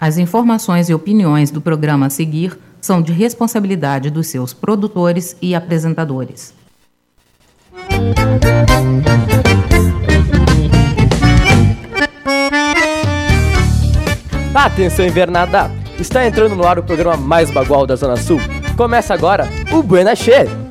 As informações e opiniões do programa a seguir são de responsabilidade dos seus produtores e apresentadores. Atenção invernada! Está entrando no ar o programa mais bagual da Zona Sul. Começa agora o Buena Che.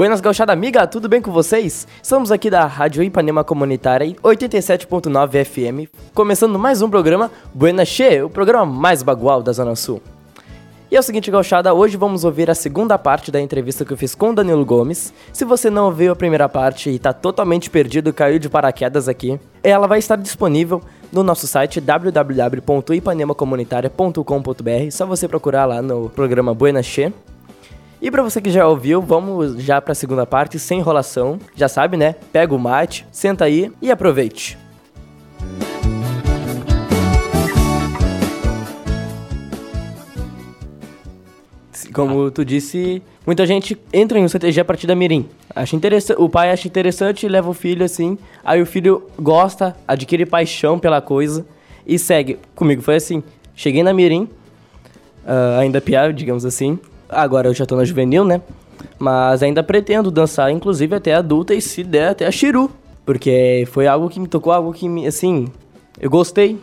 Buenas gauchada amiga, tudo bem com vocês? Estamos aqui da Rádio Ipanema Comunitária 87.9 FM, começando mais um programa Buena Che, o programa mais bagual da Zona Sul. E é o seguinte, gauchada, hoje vamos ouvir a segunda parte da entrevista que eu fiz com Danilo Gomes. Se você não ouviu a primeira parte e está totalmente perdido, caiu de paraquedas aqui, ela vai estar disponível no nosso site www.ipanemacomunitaria.com.br, só você procurar lá no programa Buena Che. E para você que já ouviu, vamos já para a segunda parte, sem enrolação. Já sabe, né? Pega o mate, senta aí e aproveite. Como tu disse, muita gente entra em um CTG a partir da Mirim. Acha interessante, o pai acha interessante, leva o filho assim, aí o filho gosta, adquire paixão pela coisa e segue. Comigo foi assim. Cheguei na Mirim, uh, ainda pior, digamos assim, Agora eu já tô na juvenil, né? Mas ainda pretendo dançar, inclusive até adulta e se der até a Chiru. Porque foi algo que me tocou, algo que me, assim, eu gostei.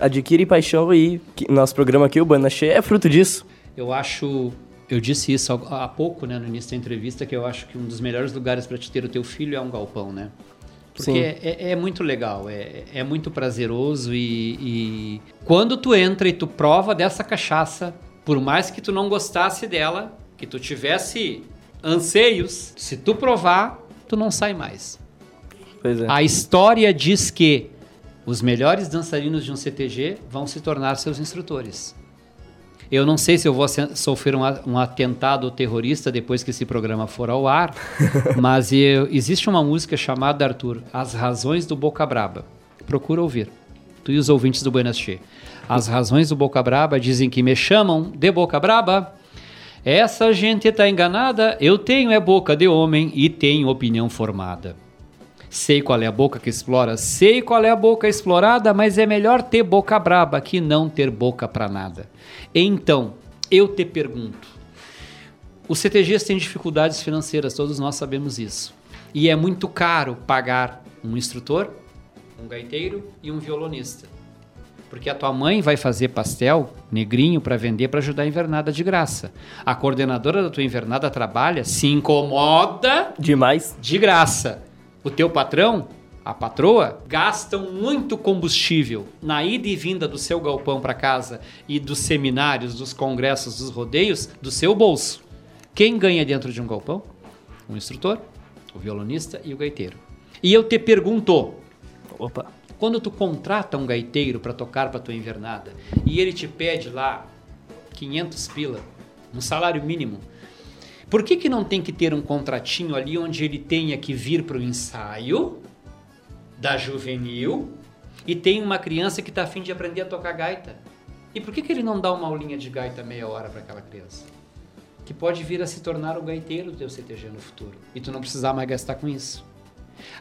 Adquire paixão e nosso programa aqui, o Banda Cheia, é fruto disso. Eu acho, eu disse isso há pouco, né, no início da entrevista, que eu acho que um dos melhores lugares para te ter o teu filho é um galpão, né? Porque é, é, é, muito legal, é, é muito prazeroso e, e quando tu entra e tu prova dessa cachaça, por mais que tu não gostasse dela, que tu tivesse anseios, se tu provar, tu não sai mais. Pois é. A história diz que os melhores dançarinos de um CTG vão se tornar seus instrutores. Eu não sei se eu vou sofrer um, um atentado terrorista depois que esse programa for ao ar, mas eu, existe uma música chamada, Arthur, As Razões do Boca Braba. Procura ouvir. Tu e os ouvintes do Buenas Che. As razões do Boca Braba dizem que me chamam de Boca Braba. Essa gente está enganada, eu tenho é boca de homem e tenho opinião formada. Sei qual é a boca que explora, sei qual é a boca explorada, mas é melhor ter boca braba que não ter boca para nada. Então, eu te pergunto: os CTGs têm dificuldades financeiras, todos nós sabemos isso. E é muito caro pagar um instrutor, um gaiteiro e um violonista. Porque a tua mãe vai fazer pastel negrinho para vender para ajudar a invernada de graça. A coordenadora da tua invernada trabalha, se incomoda demais de graça. O teu patrão, a patroa, gastam muito combustível na ida e vinda do seu galpão para casa e dos seminários, dos congressos, dos rodeios, do seu bolso. Quem ganha dentro de um galpão? O instrutor, o violonista e o gaiteiro. E eu te pergunto, opa, quando tu contrata um gaiteiro para tocar para tua invernada e ele te pede lá 500 pila, um salário mínimo, por que, que não tem que ter um contratinho ali onde ele tenha que vir para o ensaio da juvenil e tem uma criança que está afim de aprender a tocar gaita? E por que, que ele não dá uma aulinha de gaita meia hora para aquela criança? Que pode vir a se tornar o gaiteiro do teu CTG no futuro. E tu não precisar mais gastar com isso.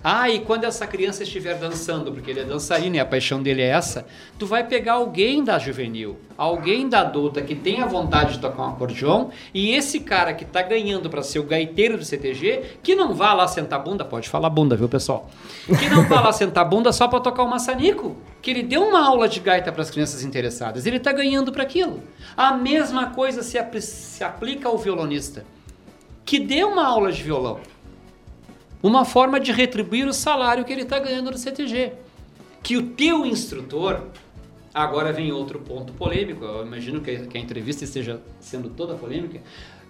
Ah, e quando essa criança estiver dançando, porque ele é dançarino e a paixão dele é essa, tu vai pegar alguém da juvenil, alguém da adulta que tem a vontade de tocar um acordeon, e esse cara que está ganhando para ser o gaiteiro do CTG, que não vá lá sentar bunda, pode falar bunda, viu, pessoal? Que não vá lá sentar bunda só para tocar o maçanico, que ele deu uma aula de gaita para as crianças interessadas, ele está ganhando para aquilo. A mesma coisa se, se aplica ao violonista, que deu uma aula de violão uma forma de retribuir o salário que ele está ganhando no CTG. Que o teu instrutor, agora vem outro ponto polêmico, eu imagino que a entrevista esteja sendo toda polêmica,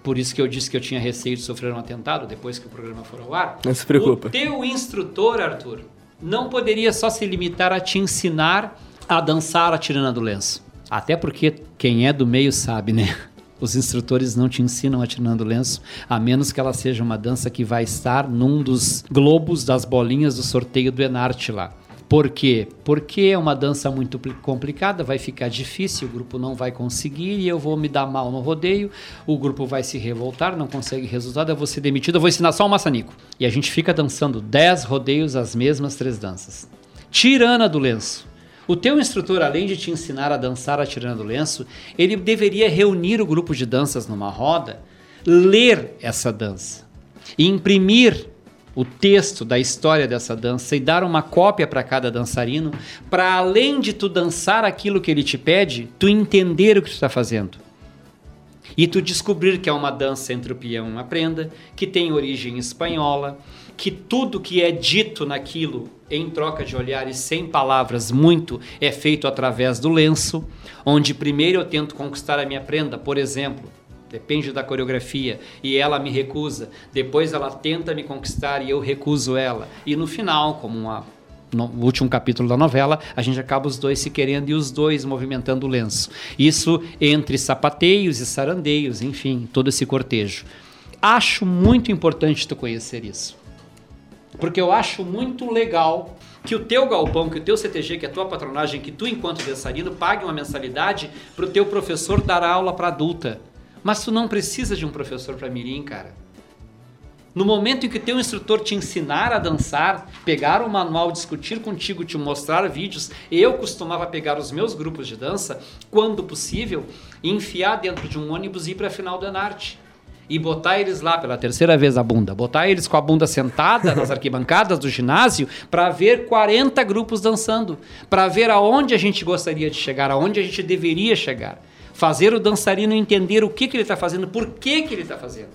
por isso que eu disse que eu tinha receio de sofrer um atentado depois que o programa for ao ar. Não se preocupa. O teu instrutor, Arthur, não poderia só se limitar a te ensinar a dançar a tirana do lenço. Até porque quem é do meio sabe, né? Os instrutores não te ensinam atirando lenço, a menos que ela seja uma dança que vai estar num dos globos das bolinhas do sorteio do Enarte lá. Por quê? Porque é uma dança muito complicada, vai ficar difícil, o grupo não vai conseguir e eu vou me dar mal no rodeio, o grupo vai se revoltar, não consegue resultado, eu vou ser demitido, eu vou ensinar só o maçanico. E a gente fica dançando 10 rodeios as mesmas três danças. Tirana do lenço. O teu instrutor, além de te ensinar a dançar a tirana do lenço, ele deveria reunir o grupo de danças numa roda, ler essa dança, imprimir o texto da história dessa dança e dar uma cópia para cada dançarino, para além de tu dançar aquilo que ele te pede, tu entender o que tu está fazendo. E tu descobrir que é uma dança entre o peão e uma prenda, que tem origem espanhola, que tudo que é dito naquilo, em troca de olhares sem palavras, muito é feito através do lenço, onde primeiro eu tento conquistar a minha prenda, por exemplo, depende da coreografia, e ela me recusa. Depois ela tenta me conquistar e eu recuso ela. E no final, como uma, no último capítulo da novela, a gente acaba os dois se querendo e os dois movimentando o lenço. Isso entre sapateios e sarandeios, enfim, todo esse cortejo. Acho muito importante tu conhecer isso. Porque eu acho muito legal que o teu galpão, que o teu CTG, que é a tua patronagem, que tu enquanto dançarino pague uma mensalidade para o teu professor dar aula para adulta. Mas tu não precisa de um professor para mirim, cara. No momento em que teu instrutor te ensinar a dançar, pegar o manual, discutir contigo, te mostrar vídeos, eu costumava pegar os meus grupos de dança, quando possível, enfiar dentro de um ônibus e ir para a final da Narte. E botar eles lá pela terceira vez a bunda, botar eles com a bunda sentada nas arquibancadas do ginásio para ver 40 grupos dançando, para ver aonde a gente gostaria de chegar, aonde a gente deveria chegar fazer o dançarino entender o que, que ele está fazendo, por que, que ele está fazendo.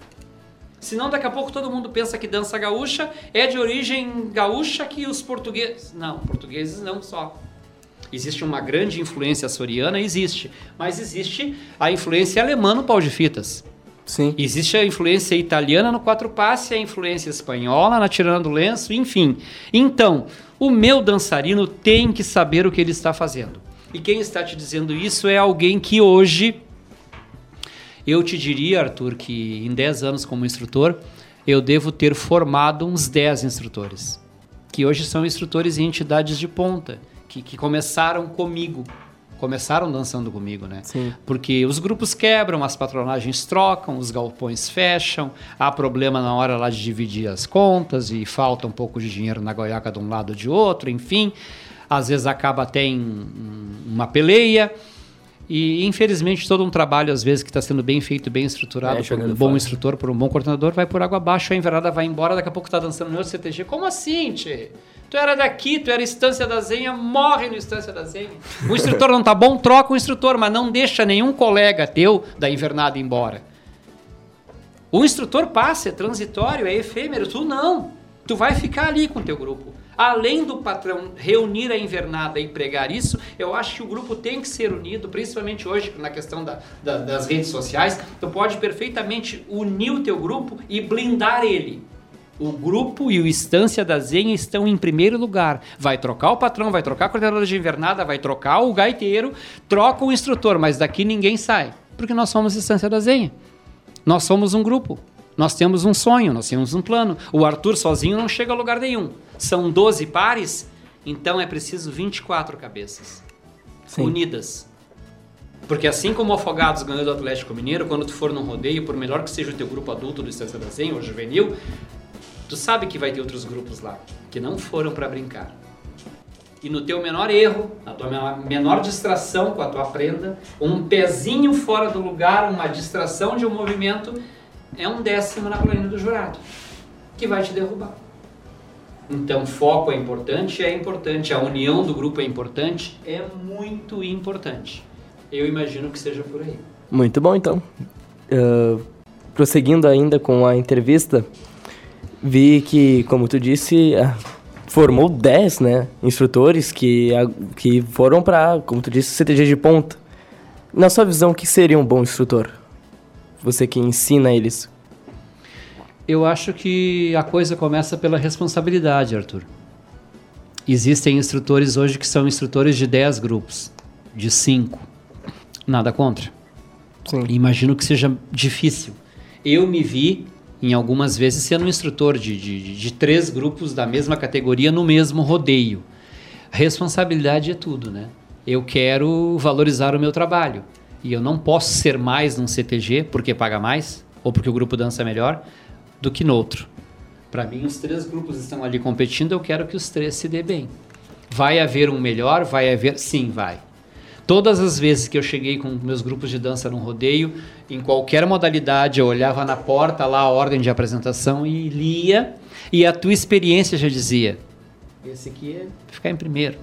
Senão daqui a pouco todo mundo pensa que dança gaúcha é de origem gaúcha que os portugueses. Não, portugueses não só. Existe uma grande influência açoriana, existe. Mas existe a influência alemã no pau de fitas. Sim. Existe a influência italiana no quatro passe, a influência espanhola na tirando do lenço, enfim. Então, o meu dançarino tem que saber o que ele está fazendo. E quem está te dizendo isso é alguém que hoje, eu te diria, Arthur, que em 10 anos como instrutor, eu devo ter formado uns 10 instrutores, que hoje são instrutores em entidades de ponta, que, que começaram comigo, começaram dançando comigo, né? Sim. Porque os grupos quebram, as patronagens trocam, os galpões fecham, há problema na hora lá de dividir as contas e falta um pouco de dinheiro na goiaca de um lado ou de outro, enfim às vezes acaba até em uma peleia. E infelizmente todo um trabalho, às vezes, que está sendo bem feito, bem estruturado, é, por um bom fora. instrutor, por um bom coordenador, vai por água abaixo, a enverada vai embora, daqui a pouco está dançando no outro CTG. Como assim, tchê? Tu era daqui, tu era Estância da Zenha, morre no Estância da Zenha. O instrutor não tá bom, troca o instrutor, mas não deixa nenhum colega teu da invernada embora. O instrutor passa, é transitório, é efêmero, tu não. Tu vai ficar ali com teu grupo. Além do patrão reunir a invernada e pregar isso, eu acho que o grupo tem que ser unido, principalmente hoje na questão da, da, das redes sociais. Tu pode perfeitamente unir o teu grupo e blindar ele. O grupo e o Estância da Zenha estão em primeiro lugar. Vai trocar o patrão, vai trocar a coordenadora de invernada, vai trocar o gaiteiro, troca o instrutor, mas daqui ninguém sai. Porque nós somos Estância da Zenha. Nós somos um grupo. Nós temos um sonho, nós temos um plano. O Arthur sozinho não chega a lugar nenhum. São 12 pares, então é preciso 24 cabeças Sim. unidas. Porque assim como o Afogados ganhou do Atlético Mineiro, quando tu for num rodeio, por melhor que seja o teu grupo adulto do Estância da Zen ou juvenil, tu sabe que vai ter outros grupos lá que não foram para brincar. E no teu menor erro, na tua menor distração com a tua prenda, um pezinho fora do lugar, uma distração de um movimento, é um décimo na colina do jurado, que vai te derrubar. Então, foco é importante, é importante, a união do grupo é importante, é muito importante. Eu imagino que seja por aí. Muito bom, então. Uh, prosseguindo ainda com a entrevista, vi que, como tu disse, uh, formou 10 né, instrutores que, que foram para, como tu disse, CTG de ponta. Na sua visão, o que seria um bom instrutor? Você que ensina eles. Eu acho que a coisa começa pela responsabilidade, Arthur. Existem instrutores hoje que são instrutores de 10 grupos, de 5. Nada contra. Sim. Imagino que seja difícil. Eu me vi em algumas vezes sendo um instrutor de, de, de três grupos da mesma categoria no mesmo rodeio. Responsabilidade é tudo, né? Eu quero valorizar o meu trabalho e eu não posso ser mais num CTG porque paga mais ou porque o grupo dança melhor do que no outro. Para mim, os três grupos estão ali competindo, eu quero que os três se dê bem. Vai haver um melhor? Vai haver? Sim, vai. Todas as vezes que eu cheguei com meus grupos de dança num rodeio, em qualquer modalidade, eu olhava na porta lá a ordem de apresentação e lia, e a tua experiência já dizia: esse aqui é ficar em primeiro.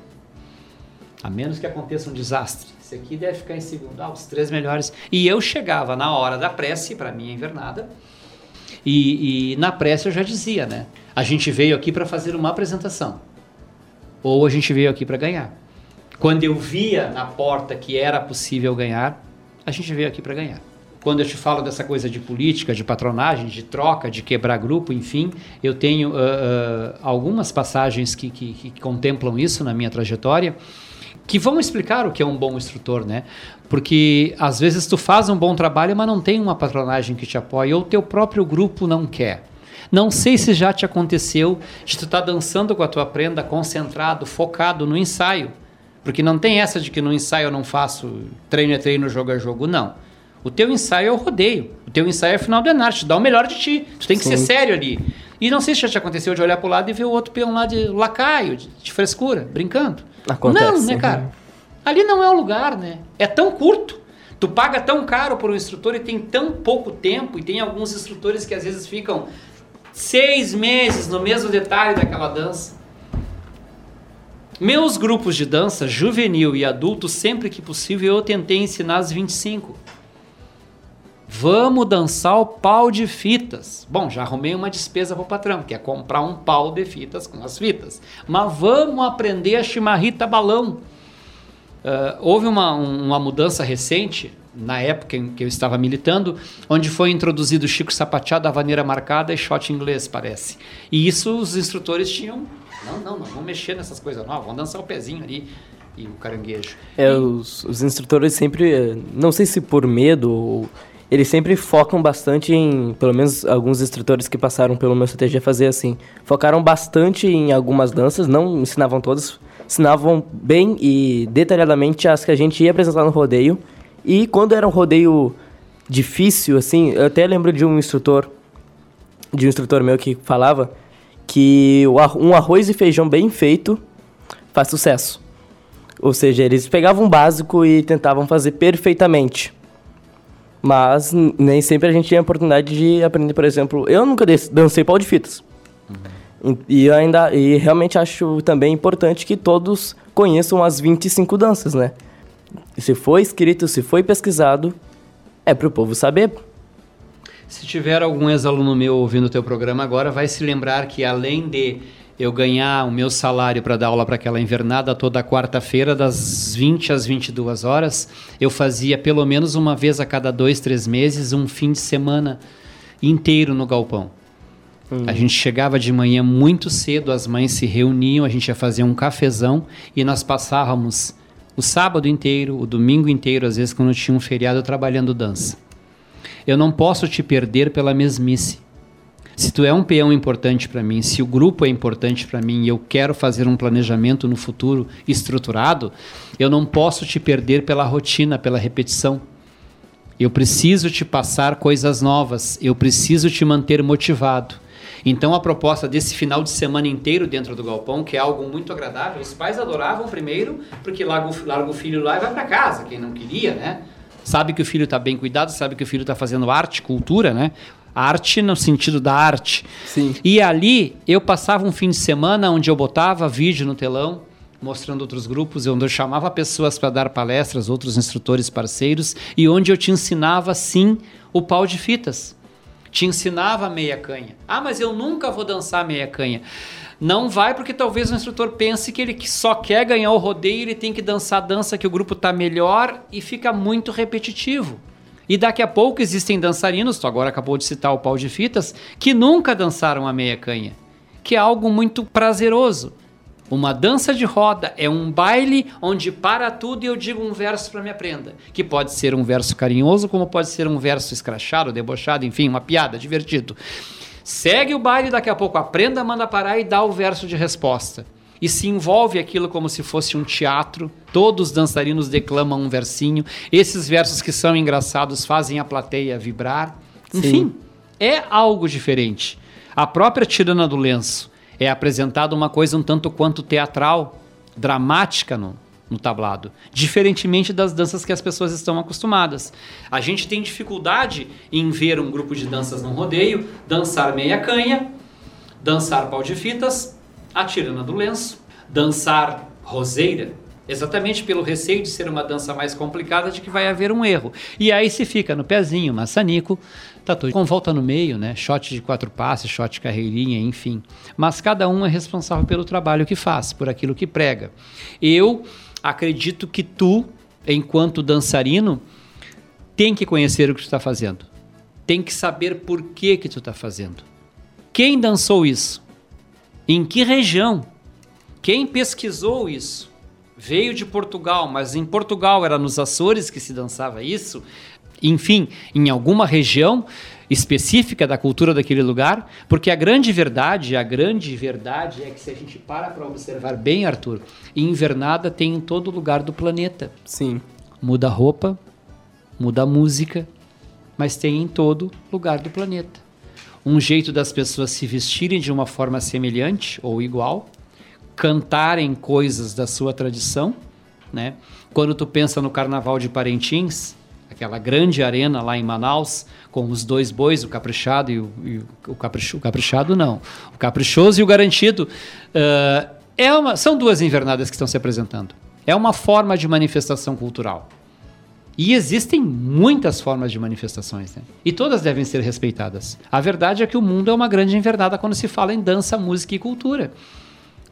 A menos que aconteça um desastre. Esse aqui deve ficar em segundo. Ah, os três melhores. E eu chegava na hora da prece, para minha invernada, e, e na prece eu já dizia, né? A gente veio aqui para fazer uma apresentação. Ou a gente veio aqui para ganhar. Quando eu via na porta que era possível ganhar, a gente veio aqui para ganhar. Quando eu te falo dessa coisa de política, de patronagem, de troca, de quebrar grupo, enfim, eu tenho uh, uh, algumas passagens que, que, que contemplam isso na minha trajetória que vão explicar o que é um bom instrutor, né? Porque às vezes tu faz um bom trabalho, mas não tem uma patronagem que te apoie, ou teu próprio grupo não quer. Não sei se já te aconteceu de tu estar tá dançando com a tua prenda concentrado, focado no ensaio. Porque não tem essa de que no ensaio eu não faço treino é treino, jogo é jogo, não. O teu ensaio é o rodeio. O teu ensaio é final do Enarte. Dá o melhor de ti. Tu tem que Sim. ser sério ali. E não sei se já te aconteceu de olhar para o lado e ver o outro peão lá de lacaio, de, de frescura, brincando. Acontece. Não, né, cara? Ali não é o lugar, né? É tão curto. Tu paga tão caro por um instrutor e tem tão pouco tempo. E tem alguns instrutores que às vezes ficam seis meses no mesmo detalhe daquela dança. Meus grupos de dança, juvenil e adulto, sempre que possível, eu tentei ensinar as 25. Vamos dançar o pau de fitas. Bom, já arrumei uma despesa para o patrão, que é comprar um pau de fitas com as fitas. Mas vamos aprender a chimarrita balão. Uh, houve uma, uma mudança recente, na época em que eu estava militando, onde foi introduzido Chico Sapateado, a vaneira marcada e shot inglês, parece. E isso os instrutores tinham. Não, não, não vamos mexer nessas coisas, não, vamos dançar o pezinho ali e o caranguejo. É, e... os, os instrutores sempre, eh, não sei se por medo ou eles sempre focam bastante em, pelo menos alguns instrutores que passaram pelo meu CTG fazer assim, focaram bastante em algumas danças, não ensinavam todas, ensinavam bem e detalhadamente as que a gente ia apresentar no rodeio. E quando era um rodeio difícil, assim, eu até lembro de um instrutor, de um instrutor meu que falava que um arroz e feijão bem feito faz sucesso. Ou seja, eles pegavam o básico e tentavam fazer perfeitamente. Mas nem sempre a gente tinha a oportunidade de aprender, por exemplo, eu nunca dancei pau de fitas. Uhum. E ainda e realmente acho também importante que todos conheçam as 25 danças, né? Se foi escrito, se foi pesquisado, é para o povo saber. Se tiver algum ex-aluno meu ouvindo o teu programa agora, vai se lembrar que além de eu ganhar o meu salário para dar aula para aquela invernada toda quarta-feira, das 20 às 22 horas, eu fazia pelo menos uma vez a cada dois, três meses, um fim de semana inteiro no galpão. Hum. A gente chegava de manhã muito cedo, as mães se reuniam, a gente ia fazer um cafezão e nós passávamos o sábado inteiro, o domingo inteiro, às vezes quando tinha um feriado, trabalhando dança. Eu não posso te perder pela mesmice. Se tu é um peão importante para mim, se o grupo é importante para mim e eu quero fazer um planejamento no futuro estruturado, eu não posso te perder pela rotina, pela repetição. Eu preciso te passar coisas novas, eu preciso te manter motivado. Então a proposta desse final de semana inteiro dentro do galpão, que é algo muito agradável, os pais adoravam primeiro, porque larga o, larga o filho lá e vai para casa, quem não queria, né? Sabe que o filho está bem cuidado, sabe que o filho está fazendo arte, cultura, né? Arte no sentido da arte. Sim. E ali eu passava um fim de semana onde eu botava vídeo no telão, mostrando outros grupos, onde eu chamava pessoas para dar palestras, outros instrutores parceiros, e onde eu te ensinava sim o pau de fitas. Te ensinava meia canha. Ah, mas eu nunca vou dançar meia canha. Não vai porque talvez o instrutor pense que ele só quer ganhar o rodeio, ele tem que dançar a dança que o grupo está melhor e fica muito repetitivo. E daqui a pouco existem dançarinos, tu agora acabou de citar o pau de fitas, que nunca dançaram a meia canha, que é algo muito prazeroso. Uma dança de roda é um baile onde para tudo e eu digo um verso para me aprenda. Que pode ser um verso carinhoso, como pode ser um verso escrachado, debochado, enfim, uma piada, divertido. Segue o baile, daqui a pouco aprenda, manda parar e dá o verso de resposta. E se envolve aquilo como se fosse um teatro. Todos os dançarinos declamam um versinho. Esses versos que são engraçados fazem a plateia vibrar. Enfim, Sim. é algo diferente. A própria tirana do lenço é apresentada uma coisa um tanto quanto teatral, dramática no, no tablado, diferentemente das danças que as pessoas estão acostumadas. A gente tem dificuldade em ver um grupo de danças num rodeio dançar meia canha, dançar pau de fitas, a tirana do lenço, dançar roseira, exatamente pelo receio de ser uma dança mais complicada de que vai haver um erro. E aí se fica no pezinho, maçanico, tatu com volta no meio, né? Shot de quatro passes, shot de carreirinha, enfim. Mas cada um é responsável pelo trabalho que faz, por aquilo que prega. Eu acredito que tu, enquanto dançarino, tem que conhecer o que tu está fazendo. Tem que saber por que que tu está fazendo. Quem dançou isso? Em que região? Quem pesquisou isso? Veio de Portugal, mas em Portugal era nos Açores que se dançava isso. Enfim, em alguma região específica da cultura daquele lugar, porque a grande verdade, a grande verdade é que se a gente para para observar bem, Arthur, invernada tem em todo lugar do planeta. Sim. Muda a roupa, muda a música, mas tem em todo lugar do planeta. Um jeito das pessoas se vestirem de uma forma semelhante ou igual, cantarem coisas da sua tradição, né? Quando tu pensa no Carnaval de Parentins, aquela grande arena lá em Manaus, com os dois bois, o caprichado e o, e o, capricho, o caprichado não, o caprichoso e o garantido. Uh, é uma, são duas invernadas que estão se apresentando. É uma forma de manifestação cultural. E existem muitas formas de manifestações, né? E todas devem ser respeitadas. A verdade é que o mundo é uma grande invernada quando se fala em dança, música e cultura.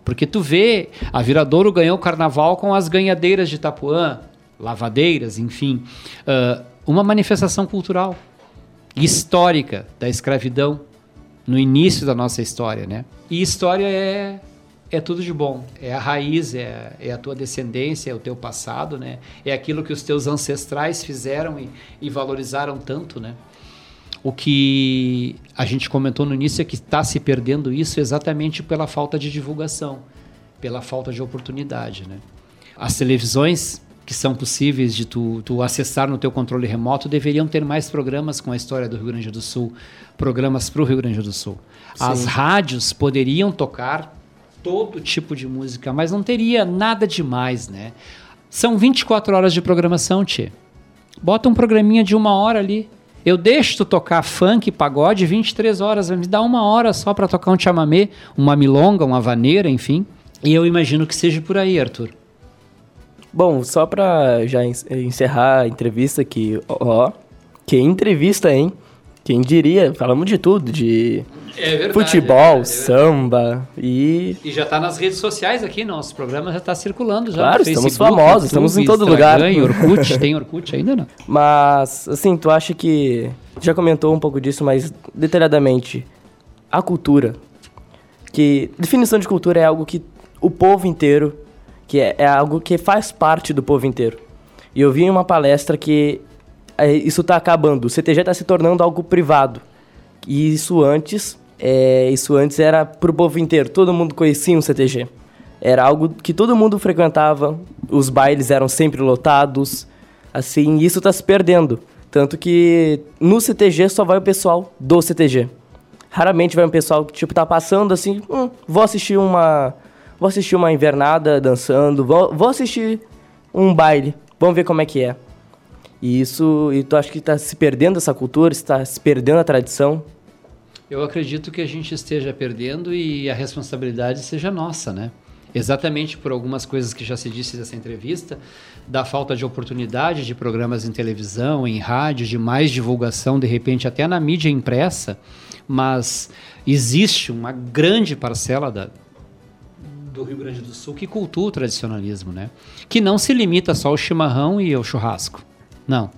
Porque tu vê, a Viradouro ganhou o carnaval com as ganhadeiras de Itapuã, lavadeiras, enfim. Uh, uma manifestação cultural histórica da escravidão no início da nossa história, né? E história é é tudo de bom. É a raiz, é, é, a tua descendência, é o teu passado, né? É aquilo que os teus ancestrais fizeram e, e valorizaram tanto, né? O que a gente comentou no início é que está se perdendo isso exatamente pela falta de divulgação, pela falta de oportunidade, né? As televisões que são possíveis de tu, tu acessar no teu controle remoto deveriam ter mais programas com a história do Rio Grande do Sul, programas para o Rio Grande do Sul. Sim. As rádios poderiam tocar todo tipo de música, mas não teria nada demais, né? São 24 horas de programação, Tchê. Bota um programinha de uma hora ali. Eu deixo tu tocar funk, pagode 23 horas, me dá uma hora só para tocar um chamamé, uma milonga, uma vaneira, enfim. E eu imagino que seja por aí, Arthur. Bom, só pra já encerrar a entrevista aqui, ó, que entrevista, hein? Quem diria? Falamos de tudo, de é verdade, futebol, é samba e... E já está nas redes sociais aqui, nosso programa já está circulando já Claro, estamos famosos, YouTube, estamos em todo lugar. Orkut, tem Orkut ainda não? Mas, assim, tu acha que... Já comentou um pouco disso, mas detalhadamente, a cultura, que definição de cultura é algo que o povo inteiro que é, é algo que faz parte do povo inteiro. E eu vi em uma palestra que é, isso está acabando, o CTG está se tornando algo privado. E isso antes, é, isso antes era para o povo inteiro, todo mundo conhecia um CTG. Era algo que todo mundo frequentava, os bailes eram sempre lotados, assim, isso está se perdendo. Tanto que no CTG só vai o pessoal do CTG. Raramente vai um pessoal que, tipo, tá passando assim, hum, vou assistir uma vou assistir uma invernada dançando, vou, vou assistir um baile, vamos ver como é que é. E isso, e tu acha que está se perdendo essa cultura, está se perdendo a tradição? Eu acredito que a gente esteja perdendo e a responsabilidade seja nossa, né? Exatamente por algumas coisas que já se disse nessa entrevista, da falta de oportunidade de programas em televisão, em rádio, de mais divulgação, de repente até na mídia impressa, mas existe uma grande parcela da, do Rio Grande do Sul que cultua o tradicionalismo, né? Que não se limita só ao chimarrão e ao churrasco, não,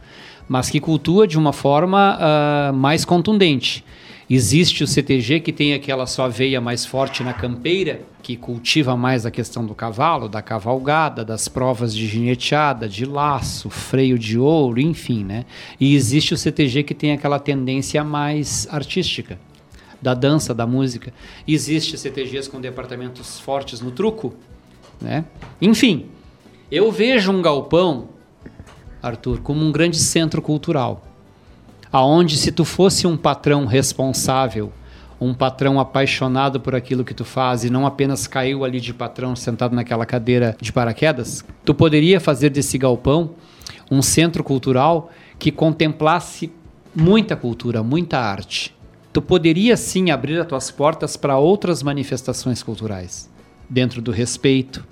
mas que cultua de uma forma uh, mais contundente. Existe o CTG que tem aquela sua veia mais forte na campeira, que cultiva mais a questão do cavalo, da cavalgada, das provas de gineteada, de laço, freio de ouro, enfim, né? E existe o CTG que tem aquela tendência mais artística, da dança, da música. Existe CTGs com departamentos fortes no truco, né? Enfim, eu vejo um galpão, Arthur, como um grande centro cultural aonde se tu fosse um patrão responsável, um patrão apaixonado por aquilo que tu faz e não apenas caiu ali de patrão sentado naquela cadeira de paraquedas, tu poderia fazer desse galpão um centro cultural que contemplasse muita cultura, muita arte. Tu poderia sim abrir as tuas portas para outras manifestações culturais, dentro do respeito,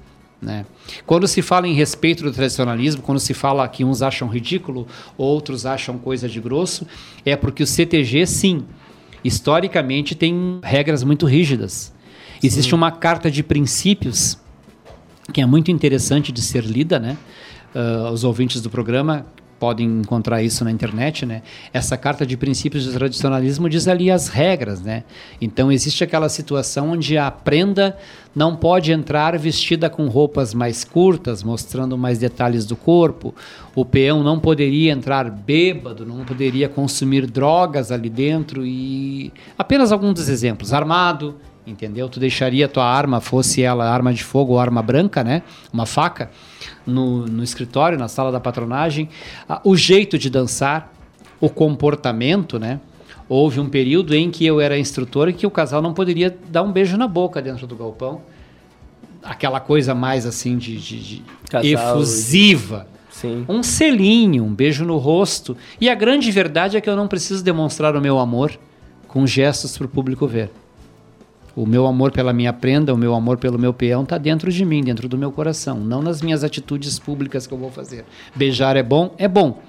né? Quando se fala em respeito do tradicionalismo, quando se fala que uns acham ridículo, outros acham coisa de grosso, é porque o CTG, sim, historicamente tem regras muito rígidas. Sim. Existe uma carta de princípios que é muito interessante de ser lida, né? Uh, os ouvintes do programa podem encontrar isso na internet, né? Essa carta de princípios do tradicionalismo diz ali as regras, né? Então existe aquela situação onde a prenda não pode entrar vestida com roupas mais curtas, mostrando mais detalhes do corpo. O peão não poderia entrar bêbado, não poderia consumir drogas ali dentro e apenas alguns dos exemplos, armado, entendeu? Tu deixaria tua arma, fosse ela arma de fogo ou arma branca, né? Uma faca no, no escritório, na sala da patronagem, o jeito de dançar, o comportamento, né? Houve um período em que eu era instrutor e que o casal não poderia dar um beijo na boca dentro do galpão. Aquela coisa mais assim de, de, de efusiva. Sim. Um selinho, um beijo no rosto. E a grande verdade é que eu não preciso demonstrar o meu amor com gestos para o público ver. O meu amor pela minha prenda, o meu amor pelo meu peão está dentro de mim, dentro do meu coração, não nas minhas atitudes públicas que eu vou fazer. Beijar é bom? É bom.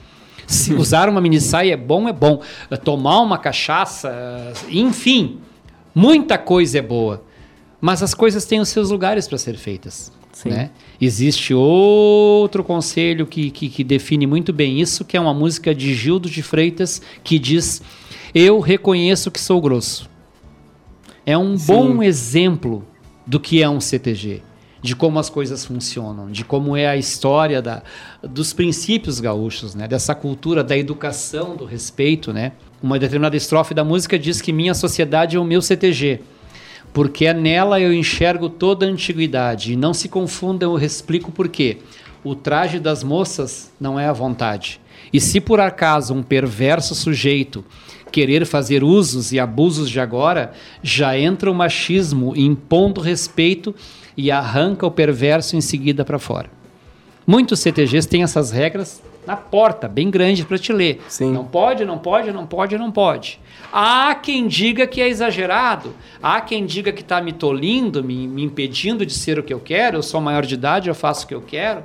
Se usar uma mini saia é bom? É bom. Tomar uma cachaça, enfim, muita coisa é boa. Mas as coisas têm os seus lugares para ser feitas. Né? Existe outro conselho que, que, que define muito bem isso, que é uma música de Gildo de Freitas, que diz: Eu reconheço que sou grosso é um Sim. bom exemplo do que é um CTG, de como as coisas funcionam, de como é a história da, dos princípios gaúchos, né? dessa cultura da educação, do respeito. Né? Uma determinada estrofe da música diz que minha sociedade é o meu CTG, porque é nela eu enxergo toda a antiguidade. E não se confundam, eu explico por quê. O traje das moças não é a vontade. E se por acaso um perverso sujeito querer fazer usos e abusos de agora, já entra o machismo impondo respeito e arranca o perverso em seguida para fora. Muitos CTGs têm essas regras na porta, bem grande para te ler. Sim. Não pode, não pode, não pode, não pode. Há quem diga que é exagerado. Há quem diga que está me tolindo, me, me impedindo de ser o que eu quero. Eu sou maior de idade, eu faço o que eu quero.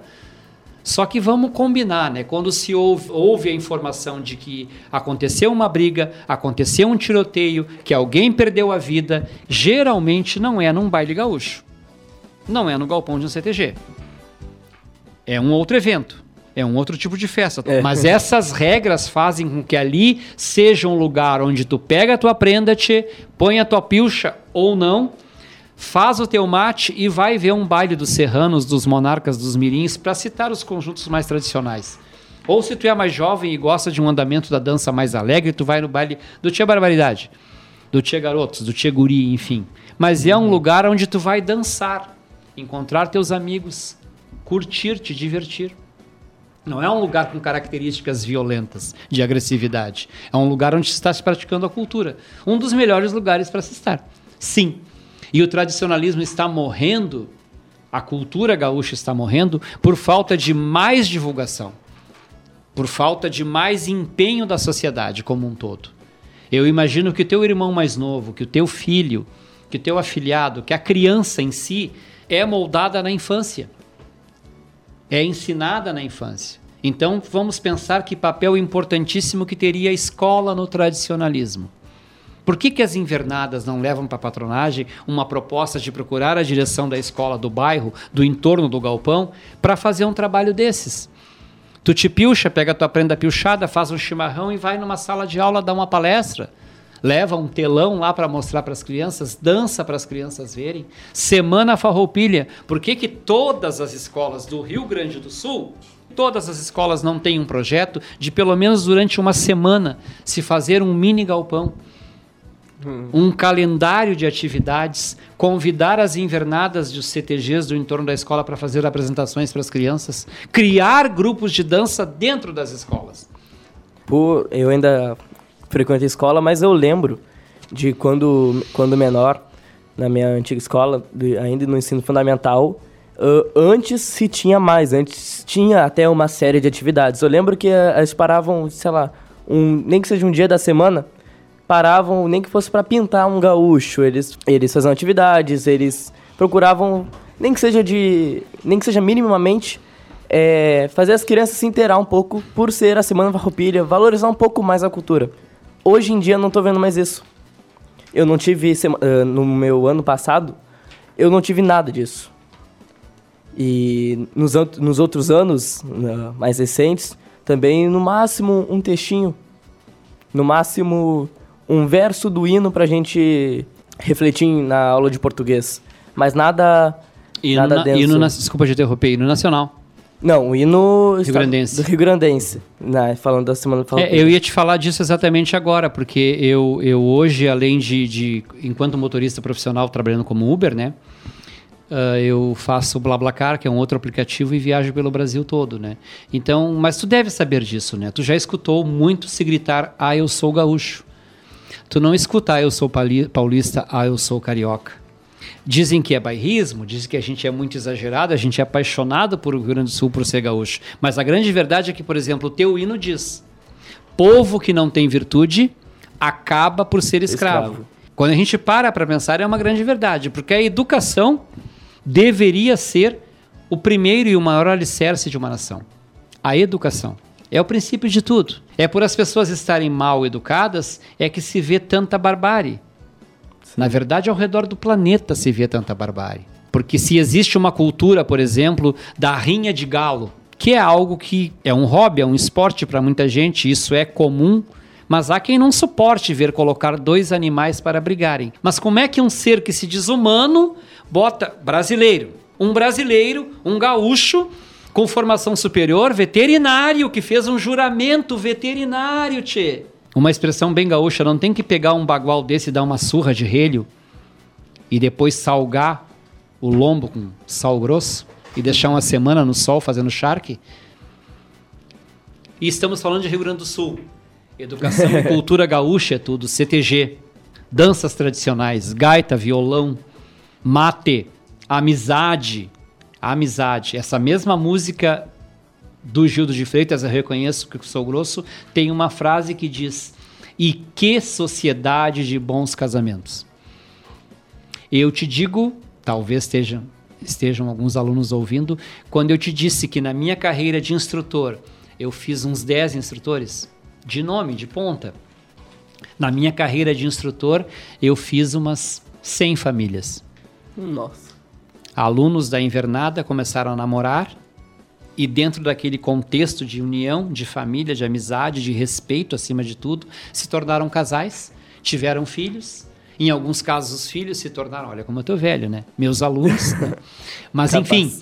Só que vamos combinar, né? Quando se ouve, ouve, a informação de que aconteceu uma briga, aconteceu um tiroteio, que alguém perdeu a vida, geralmente não é num baile gaúcho. Não é no galpão de um CTG. É um outro evento. É um outro tipo de festa. É. Mas essas regras fazem com que ali seja um lugar onde tu pega a tua prenda, te põe a tua pilcha ou não, faz o teu mate e vai ver um baile dos serranos, dos monarcas, dos mirins, para citar os conjuntos mais tradicionais. Ou se tu é mais jovem e gosta de um andamento da dança mais alegre, tu vai no baile do Tia Barbaridade, do Tia Garotos, do Tia Guri, enfim. Mas é um uhum. lugar onde tu vai dançar, encontrar teus amigos, curtir, te divertir. Não é um lugar com características violentas, de agressividade. É um lugar onde está se praticando a cultura. Um dos melhores lugares para se estar. Sim, e o tradicionalismo está morrendo, a cultura gaúcha está morrendo por falta de mais divulgação, por falta de mais empenho da sociedade como um todo. Eu imagino que o teu irmão mais novo, que o teu filho, que o teu afilhado, que a criança em si é moldada na infância. É ensinada na infância. Então vamos pensar que papel importantíssimo que teria a escola no tradicionalismo. Por que, que as invernadas não levam para a patronagem uma proposta de procurar a direção da escola do bairro, do entorno do galpão, para fazer um trabalho desses? Tu te pilcha, pega tua prenda pilchada, faz um chimarrão e vai numa sala de aula dar uma palestra. leva um telão lá para mostrar para as crianças, dança para as crianças verem. Semana Farroupilha. Por que, que todas as escolas do Rio Grande do Sul, todas as escolas não têm um projeto de pelo menos durante uma semana se fazer um mini galpão? Um calendário de atividades, convidar as invernadas dos CTGs do entorno da escola para fazer apresentações para as crianças, criar grupos de dança dentro das escolas. Por, eu ainda frequento a escola, mas eu lembro de quando, quando menor, na minha antiga escola, de, ainda no ensino fundamental, uh, antes se tinha mais, antes tinha até uma série de atividades. Eu lembro que uh, eles paravam, sei lá, um, nem que seja um dia da semana, paravam, nem que fosse para pintar um gaúcho. Eles, eles faziam atividades, eles procuravam, nem que seja de. nem que seja minimamente. É, fazer as crianças se inteirar um pouco por ser a Semana Farroupilha, valorizar um pouco mais a cultura. Hoje em dia não tô vendo mais isso. Eu não tive, uh, no meu ano passado, eu não tive nada disso. E nos, nos outros anos, mais recentes, também no máximo um textinho. No máximo um verso do hino pra gente refletir na aula de português. Mas nada. Hino, nada na, denso. hino na, desculpa de interromper, hino nacional. Não, o hino Rio Grandense. do Rio Grandense, né, falando da semana é, Eu ia te falar disso exatamente agora, porque eu, eu hoje, além de, de enquanto motorista profissional trabalhando como Uber, né, uh, eu faço o BlaBlaCar, que é um outro aplicativo, e viajo pelo Brasil todo, né. Então, mas tu deve saber disso, né. Tu já escutou muito se gritar, ah, eu sou gaúcho. Tu não escuta, ah, eu sou paulista, ah, eu sou carioca. Dizem que é bairrismo, dizem que a gente é muito exagerado, a gente é apaixonado por o Rio Grande do Sul, por ser gaúcho. Mas a grande verdade é que, por exemplo, o teu hino diz: povo que não tem virtude acaba por ser escravo. escravo. Quando a gente para para pensar, é uma grande verdade, porque a educação deveria ser o primeiro e o maior alicerce de uma nação. A educação. É o princípio de tudo. É por as pessoas estarem mal educadas é que se vê tanta barbárie. Na verdade, ao redor do planeta se vê tanta barbárie. Porque se existe uma cultura, por exemplo, da rinha de galo, que é algo que é um hobby, é um esporte para muita gente, isso é comum, mas há quem não suporte ver colocar dois animais para brigarem. Mas como é que um ser que se diz humano bota brasileiro, um brasileiro, um gaúcho, com formação superior, veterinário, que fez um juramento veterinário, tchê. Uma expressão bem gaúcha, não tem que pegar um bagual desse e dar uma surra de relho e depois salgar o lombo com sal grosso e deixar uma semana no sol fazendo charque. E estamos falando de Rio Grande do Sul. Educação e cultura gaúcha é tudo, CTG. Danças tradicionais, gaita, violão, mate, amizade, a amizade. Essa mesma música do Gildo de Freitas, eu reconheço que sou grosso, tem uma frase que diz: E que sociedade de bons casamentos. Eu te digo, talvez estejam, estejam alguns alunos ouvindo, quando eu te disse que na minha carreira de instrutor eu fiz uns 10 instrutores, de nome, de ponta. Na minha carreira de instrutor eu fiz umas 100 famílias. Nossa alunos da invernada começaram a namorar e dentro daquele contexto de união, de família, de amizade, de respeito acima de tudo, se tornaram casais, tiveram filhos. Em alguns casos os filhos se tornaram, olha como eu tô velho, né? Meus alunos. né? Mas enfim,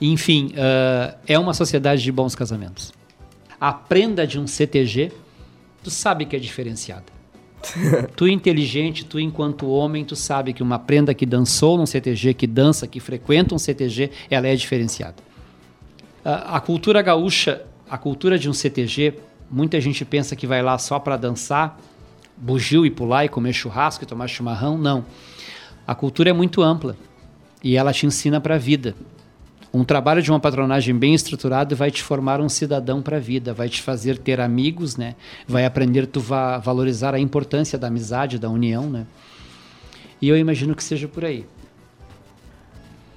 enfim, uh, é uma sociedade de bons casamentos. A prenda de um CTG, tu sabe que é diferenciada. tu inteligente, tu enquanto homem, tu sabe que uma prenda que dançou num CTG, que dança, que frequenta um CTG, ela é diferenciada. A, cultura gaúcha, a cultura de um CTG, muita gente pensa que vai lá só para dançar, bugio e pular e comer churrasco e tomar chimarrão. Não. A cultura é muito ampla e ela te ensina para a vida. Um trabalho de uma patronagem bem estruturado vai te formar um cidadão para a vida, vai te fazer ter amigos, né? Vai aprender tu va valorizar a importância da amizade, da união, né? E eu imagino que seja por aí.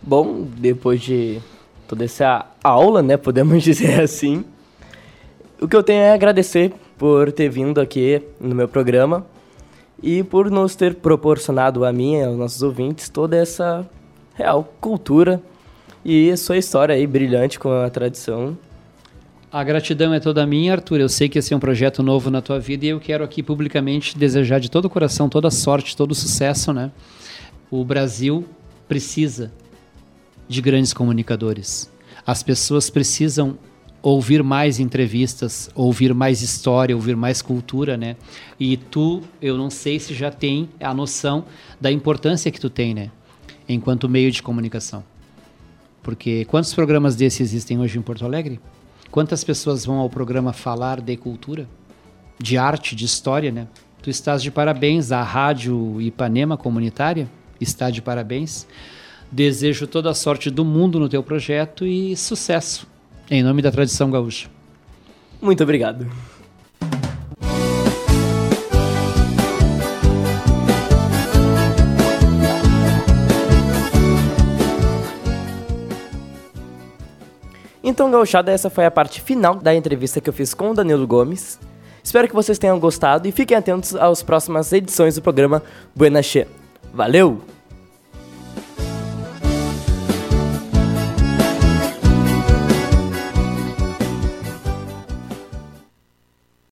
Bom, depois de toda essa aula, né, podemos dizer assim, o que eu tenho é agradecer por ter vindo aqui no meu programa e por nos ter proporcionado a mim e aos nossos ouvintes toda essa real cultura e sua história aí brilhante com a tradição A gratidão é toda minha, Arthur. Eu sei que esse é um projeto novo na tua vida e eu quero aqui publicamente desejar de todo o coração toda sorte, todo sucesso, né? O Brasil precisa de grandes comunicadores. As pessoas precisam ouvir mais entrevistas, ouvir mais história, ouvir mais cultura, né? E tu, eu não sei se já tem a noção da importância que tu tem, né? Enquanto meio de comunicação. Porque quantos programas desses existem hoje em Porto Alegre? Quantas pessoas vão ao programa falar de cultura, de arte, de história, né? Tu estás de parabéns, a Rádio Ipanema Comunitária está de parabéns. Desejo toda a sorte do mundo no teu projeto e sucesso, em nome da tradição gaúcha. Muito obrigado. Então, gauchada, essa foi a parte final da entrevista que eu fiz com o Danilo Gomes. Espero que vocês tenham gostado e fiquem atentos às próximas edições do programa Buena Che. Valeu!